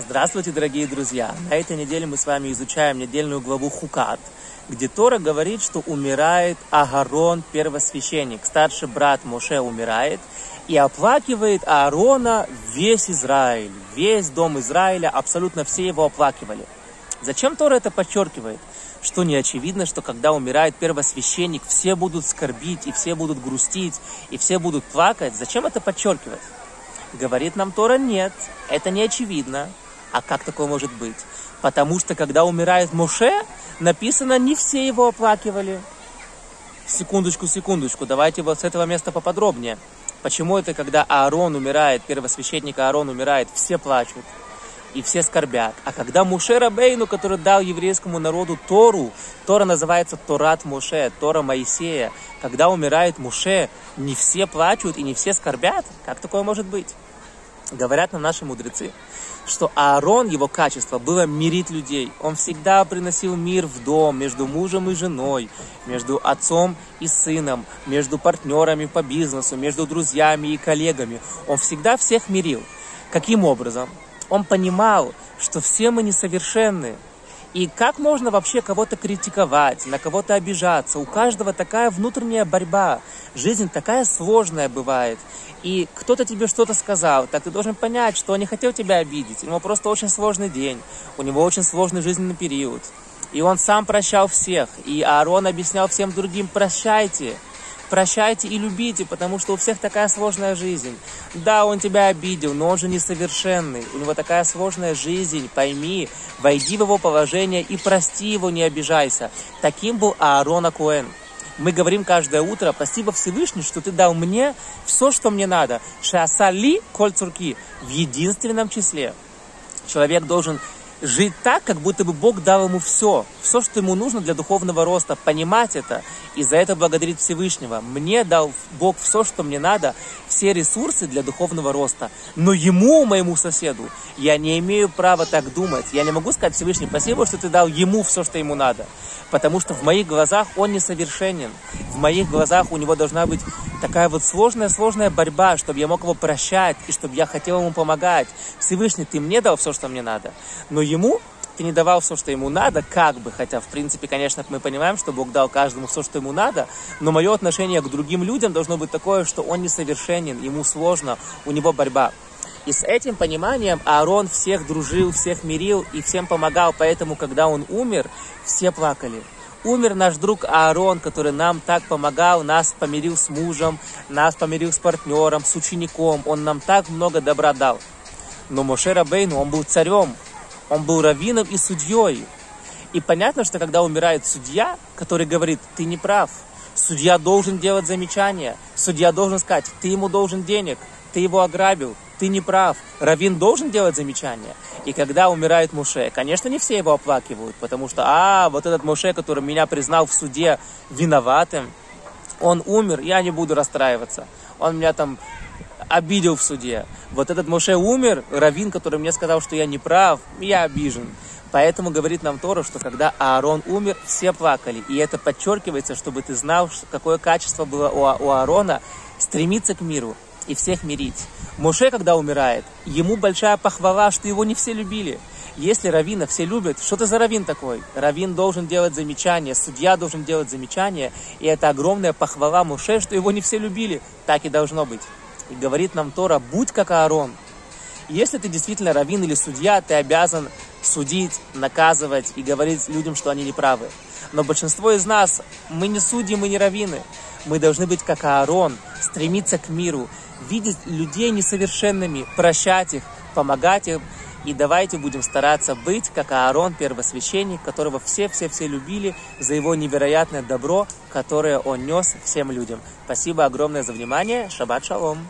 Здравствуйте, дорогие друзья! На этой неделе мы с вами изучаем недельную главу Хукат, где Тора говорит, что умирает Агарон, первосвященник, старший брат Моше умирает, и оплакивает Аарона весь Израиль, весь дом Израиля, абсолютно все его оплакивали. Зачем Тора это подчеркивает? Что не очевидно, что когда умирает первосвященник, все будут скорбить, и все будут грустить, и все будут плакать. Зачем это подчеркивать? Говорит нам Тора, нет, это не очевидно. А как такое может быть? Потому что когда умирает Моше, написано, не все его оплакивали. Секундочку, секундочку, давайте вот с этого места поподробнее. Почему это, когда Аарон умирает, первосвященник Аарон умирает, все плачут и все скорбят. А когда Муше Рабейну, который дал еврейскому народу Тору, Тора называется Торат Муше, Тора Моисея, когда умирает Муше, не все плачут и не все скорбят? Как такое может быть? Говорят нам наши мудрецы, что Аарон, его качество, было мирить людей. Он всегда приносил мир в дом между мужем и женой, между отцом и сыном, между партнерами по бизнесу, между друзьями и коллегами. Он всегда всех мирил. Каким образом? Он понимал, что все мы несовершенны, и как можно вообще кого-то критиковать, на кого-то обижаться? У каждого такая внутренняя борьба. Жизнь такая сложная бывает. И кто-то тебе что-то сказал, так ты должен понять, что он не хотел тебя обидеть. У него просто очень сложный день, у него очень сложный жизненный период. И он сам прощал всех. И Аарон объяснял всем другим, прощайте, Прощайте и любите, потому что у всех такая сложная жизнь. Да, он тебя обидел, но он же несовершенный. У него такая сложная жизнь, пойми, войди в его положение и прости его, не обижайся. Таким был Аарон Акуэн. Мы говорим каждое утро, спасибо Всевышний, что ты дал мне все, что мне надо. Шасали коль цурки в единственном числе. Человек должен жить так, как будто бы Бог дал ему все, все, что ему нужно для духовного роста, понимать это и за это благодарить Всевышнего. Мне дал Бог все, что мне надо, все ресурсы для духовного роста. Но ему, моему соседу, я не имею права так думать. Я не могу сказать Всевышний, спасибо, что ты дал ему все, что ему надо. Потому что в моих глазах он несовершенен. В моих глазах у него должна быть такая вот сложная-сложная борьба, чтобы я мог его прощать и чтобы я хотел ему помогать. Всевышний, ты мне дал все, что мне надо. Но ему ты не давал все, что ему надо, как бы, хотя, в принципе, конечно, мы понимаем, что Бог дал каждому все, что ему надо, но мое отношение к другим людям должно быть такое, что он несовершенен, ему сложно, у него борьба. И с этим пониманием Аарон всех дружил, всех мирил и всем помогал, поэтому, когда он умер, все плакали. Умер наш друг Аарон, который нам так помогал, нас помирил с мужем, нас помирил с партнером, с учеником, он нам так много добра дал. Но Моше Рабейну, он был царем, он был раввином и судьей. И понятно, что когда умирает судья, который говорит, ты не прав, судья должен делать замечания, судья должен сказать, ты ему должен денег, ты его ограбил, ты не прав. Равин должен делать замечания. И когда умирает Муше, конечно, не все его оплакивают, потому что, а, вот этот Муше, который меня признал в суде виноватым, он умер, я не буду расстраиваться. Он меня там обидел в суде. Вот этот Моше умер, Равин, который мне сказал, что я не прав, я обижен. Поэтому говорит нам Тора, что когда Аарон умер, все плакали. И это подчеркивается, чтобы ты знал, какое качество было у, у Аарона стремиться к миру и всех мирить. Моше, когда умирает, ему большая похвала, что его не все любили. Если равина все любят, что ты за равин такой? Равин должен делать замечания, судья должен делать замечания, и это огромная похвала Моше, что его не все любили. Так и должно быть. И говорит нам Тора, будь как Аарон. Если ты действительно раввин или судья, ты обязан судить, наказывать и говорить людям, что они неправы. Но большинство из нас, мы не судьи, мы не раввины. Мы должны быть как Аарон, стремиться к миру, видеть людей несовершенными, прощать их, помогать им. И давайте будем стараться быть, как Аарон, первосвященник, которого все-все-все любили за его невероятное добро, которое он нес всем людям. Спасибо огромное за внимание. Шаббат шалом.